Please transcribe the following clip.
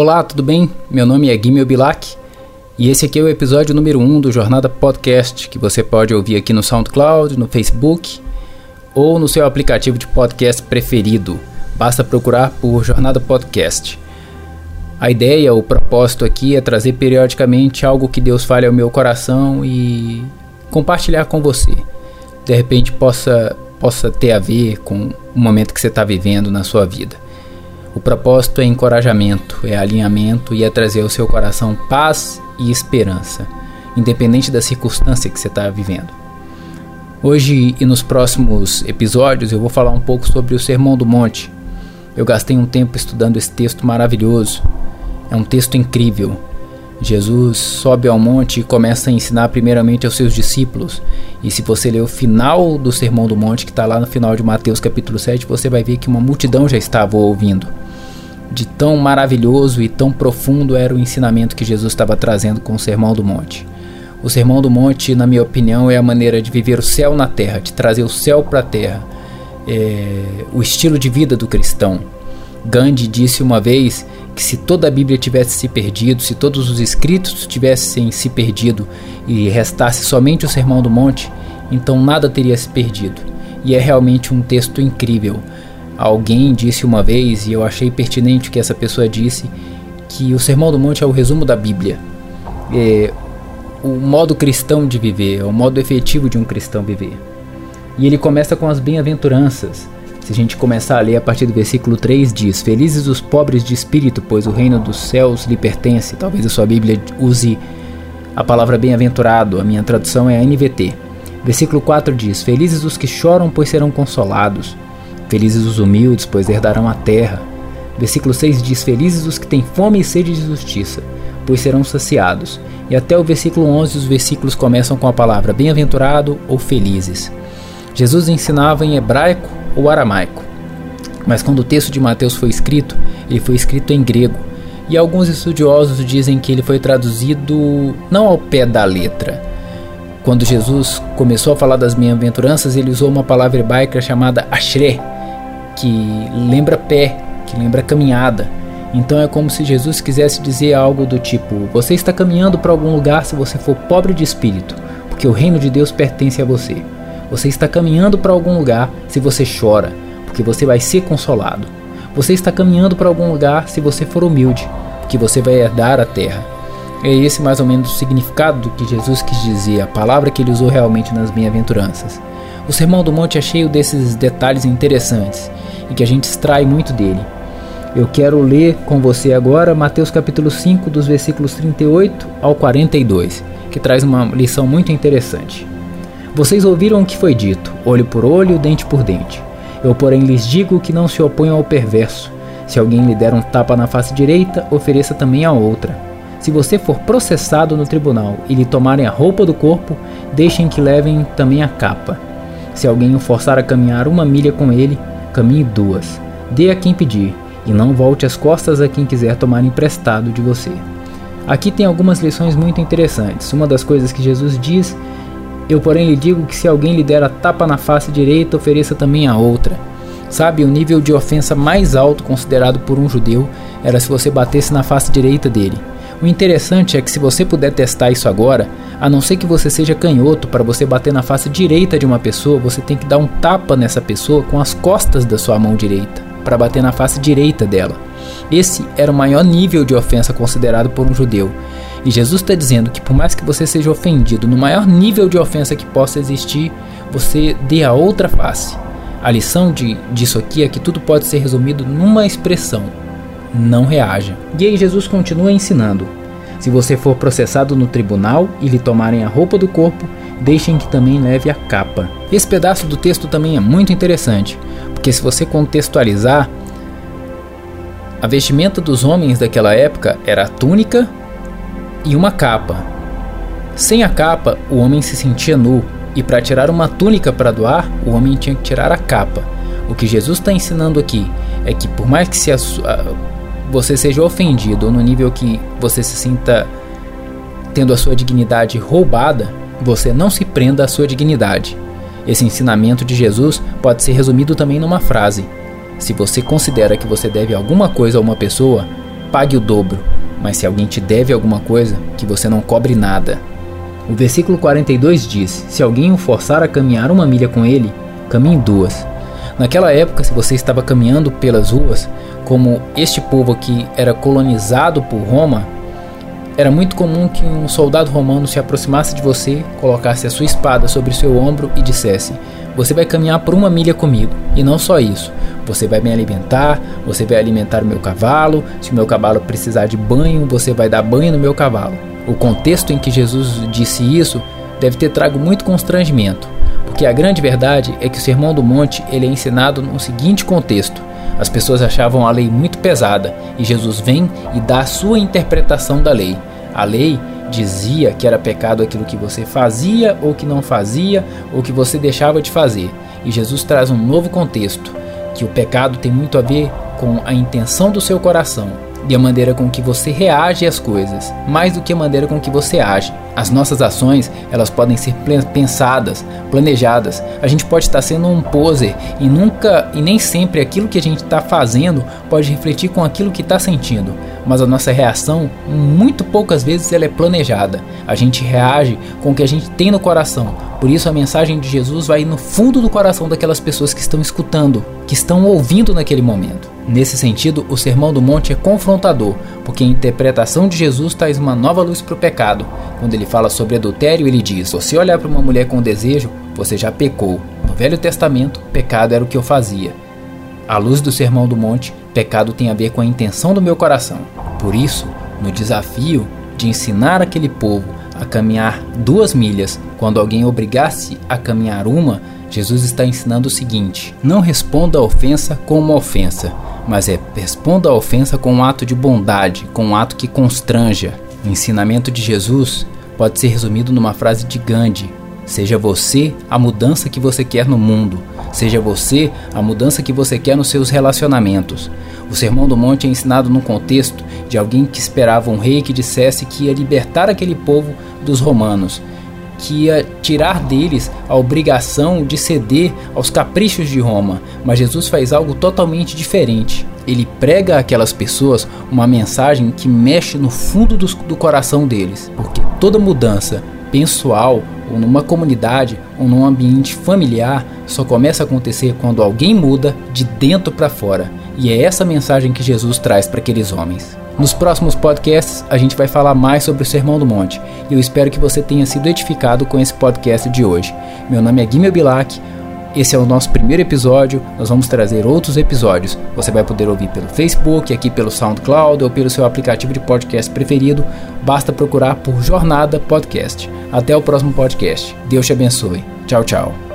Olá, tudo bem? Meu nome é Guimel Bilac e esse aqui é o episódio número 1 um do Jornada Podcast, que você pode ouvir aqui no SoundCloud, no Facebook ou no seu aplicativo de podcast preferido. Basta procurar por Jornada Podcast. A ideia, o propósito aqui é trazer periodicamente algo que Deus fale ao meu coração e compartilhar com você. De repente possa, possa ter a ver com o momento que você está vivendo na sua vida. O propósito é encorajamento, é alinhamento e é trazer ao seu coração paz e esperança, independente da circunstância que você está vivendo. Hoje e nos próximos episódios eu vou falar um pouco sobre o Sermão do Monte. Eu gastei um tempo estudando esse texto maravilhoso. É um texto incrível. Jesus sobe ao monte e começa a ensinar primeiramente aos seus discípulos. E se você ler o final do Sermão do Monte, que está lá no final de Mateus capítulo 7, você vai ver que uma multidão já estava ouvindo. De tão maravilhoso e tão profundo era o ensinamento que Jesus estava trazendo com o Sermão do Monte. O Sermão do Monte, na minha opinião, é a maneira de viver o céu na terra, de trazer o céu para a terra. É o estilo de vida do cristão. Gandhi disse uma vez que se toda a Bíblia tivesse se perdido, se todos os escritos tivessem se perdido e restasse somente o Sermão do Monte, então nada teria se perdido. E é realmente um texto incrível. Alguém disse uma vez, e eu achei pertinente o que essa pessoa disse, que o Sermão do Monte é o resumo da Bíblia. É o modo cristão de viver, é o modo efetivo de um cristão viver. E ele começa com as bem-aventuranças. Se a gente começar a ler a partir do versículo 3, diz: Felizes os pobres de espírito, pois o reino dos céus lhe pertence. Talvez a sua Bíblia use a palavra bem-aventurado, a minha tradução é a NVT. Versículo 4 diz: Felizes os que choram, pois serão consolados. Felizes os humildes, pois herdarão a terra. Versículo 6 diz: Felizes os que têm fome e sede de justiça, pois serão saciados. E até o versículo 11 os versículos começam com a palavra bem-aventurado ou felizes. Jesus ensinava em hebraico ou aramaico. Mas quando o texto de Mateus foi escrito, ele foi escrito em grego. E alguns estudiosos dizem que ele foi traduzido não ao pé da letra. Quando Jesus começou a falar das bem-aventuranças, ele usou uma palavra hebraica chamada ashre, que lembra pé, que lembra caminhada. Então é como se Jesus quisesse dizer algo do tipo: Você está caminhando para algum lugar se você for pobre de espírito, porque o reino de Deus pertence a você. Você está caminhando para algum lugar se você chora, porque você vai ser consolado. Você está caminhando para algum lugar se você for humilde, porque você vai herdar a terra. É esse mais ou menos o significado do que Jesus quis dizer, a palavra que ele usou realmente nas bem-aventuranças. O Sermão do Monte é cheio desses detalhes interessantes e que a gente extrai muito dele. Eu quero ler com você agora Mateus capítulo 5, dos versículos 38 ao 42, que traz uma lição muito interessante. Vocês ouviram o que foi dito: olho por olho, dente por dente. Eu, porém, lhes digo que não se oponham ao perverso. Se alguém lhe der um tapa na face direita, ofereça também a outra. Se você for processado no tribunal e lhe tomarem a roupa do corpo, deixem que levem também a capa. Se alguém o forçar a caminhar uma milha com ele, caminhe duas. Dê a quem pedir, e não volte as costas a quem quiser tomar emprestado de você. Aqui tem algumas lições muito interessantes. Uma das coisas que Jesus diz eu, porém, lhe digo que se alguém lhe der a tapa na face direita, ofereça também a outra. Sabe, o nível de ofensa mais alto considerado por um judeu era se você batesse na face direita dele. O interessante é que se você puder testar isso agora, a não ser que você seja canhoto para você bater na face direita de uma pessoa, você tem que dar um tapa nessa pessoa com as costas da sua mão direita, para bater na face direita dela. Esse era o maior nível de ofensa considerado por um judeu. E Jesus está dizendo que por mais que você seja ofendido no maior nível de ofensa que possa existir, você dê a outra face. A lição de, disso aqui é que tudo pode ser resumido numa expressão: não reaja. E aí Jesus continua ensinando: se você for processado no tribunal e lhe tomarem a roupa do corpo, deixem que também leve a capa. Esse pedaço do texto também é muito interessante, porque se você contextualizar, a vestimenta dos homens daquela época era a túnica e uma capa. Sem a capa, o homem se sentia nu, e para tirar uma túnica para doar, o homem tinha que tirar a capa. O que Jesus está ensinando aqui é que, por mais que se a, você seja ofendido no nível que você se sinta tendo a sua dignidade roubada, você não se prenda à sua dignidade. Esse ensinamento de Jesus pode ser resumido também numa frase: Se você considera que você deve alguma coisa a uma pessoa, pague o dobro. Mas se alguém te deve alguma coisa, que você não cobre nada. O versículo 42 diz: Se alguém o forçar a caminhar uma milha com ele, caminhe duas. Naquela época, se você estava caminhando pelas ruas, como este povo aqui era colonizado por Roma, era muito comum que um soldado romano se aproximasse de você, colocasse a sua espada sobre seu ombro e dissesse: Você vai caminhar por uma milha comigo. E não só isso, você vai me alimentar, você vai alimentar o meu cavalo. Se o meu cavalo precisar de banho, você vai dar banho no meu cavalo. O contexto em que Jesus disse isso deve ter trago muito constrangimento, porque a grande verdade é que o Sermão do Monte ele é ensinado no seguinte contexto: as pessoas achavam a lei muito pesada e Jesus vem e dá a sua interpretação da lei. A lei dizia que era pecado aquilo que você fazia ou que não fazia ou que você deixava de fazer. E Jesus traz um novo contexto, que o pecado tem muito a ver com a intenção do seu coração e a maneira com que você reage às coisas, mais do que a maneira com que você age. As nossas ações, elas podem ser pensadas, planejadas. A gente pode estar sendo um poser e nunca e nem sempre aquilo que a gente está fazendo pode refletir com aquilo que está sentindo. Mas a nossa reação, muito poucas vezes, ela é planejada. A gente reage com o que a gente tem no coração. Por isso a mensagem de Jesus vai no fundo do coração daquelas pessoas que estão escutando, que estão ouvindo naquele momento. Nesse sentido, o Sermão do Monte é confrontador, porque a interpretação de Jesus traz uma nova luz para o pecado. Quando ele fala sobre adultério, ele diz: você olhar para uma mulher com desejo, você já pecou. No Velho Testamento, pecado era o que eu fazia. À luz do Sermão do Monte, pecado tem a ver com a intenção do meu coração. Por isso, no desafio de ensinar aquele povo a caminhar duas milhas, quando alguém obrigasse a caminhar uma, Jesus está ensinando o seguinte: não responda a ofensa com uma ofensa, mas é responda a ofensa com um ato de bondade, com um ato que constranja. O ensinamento de Jesus pode ser resumido numa frase de Gandhi: Seja você a mudança que você quer no mundo. Seja você a mudança que você quer nos seus relacionamentos. O Sermão do Monte é ensinado num contexto de alguém que esperava um rei que dissesse que ia libertar aquele povo dos romanos que ia tirar deles a obrigação de ceder aos caprichos de Roma, mas Jesus faz algo totalmente diferente. Ele prega àquelas pessoas uma mensagem que mexe no fundo do, do coração deles, porque toda mudança pessoal ou numa comunidade ou num ambiente familiar só começa a acontecer quando alguém muda de dentro para fora. E é essa mensagem que Jesus traz para aqueles homens. Nos próximos podcasts, a gente vai falar mais sobre o Sermão do Monte e eu espero que você tenha sido edificado com esse podcast de hoje. Meu nome é Guimel Bilac, esse é o nosso primeiro episódio, nós vamos trazer outros episódios. Você vai poder ouvir pelo Facebook, aqui pelo SoundCloud ou pelo seu aplicativo de podcast preferido. Basta procurar por Jornada Podcast. Até o próximo podcast. Deus te abençoe. Tchau, tchau.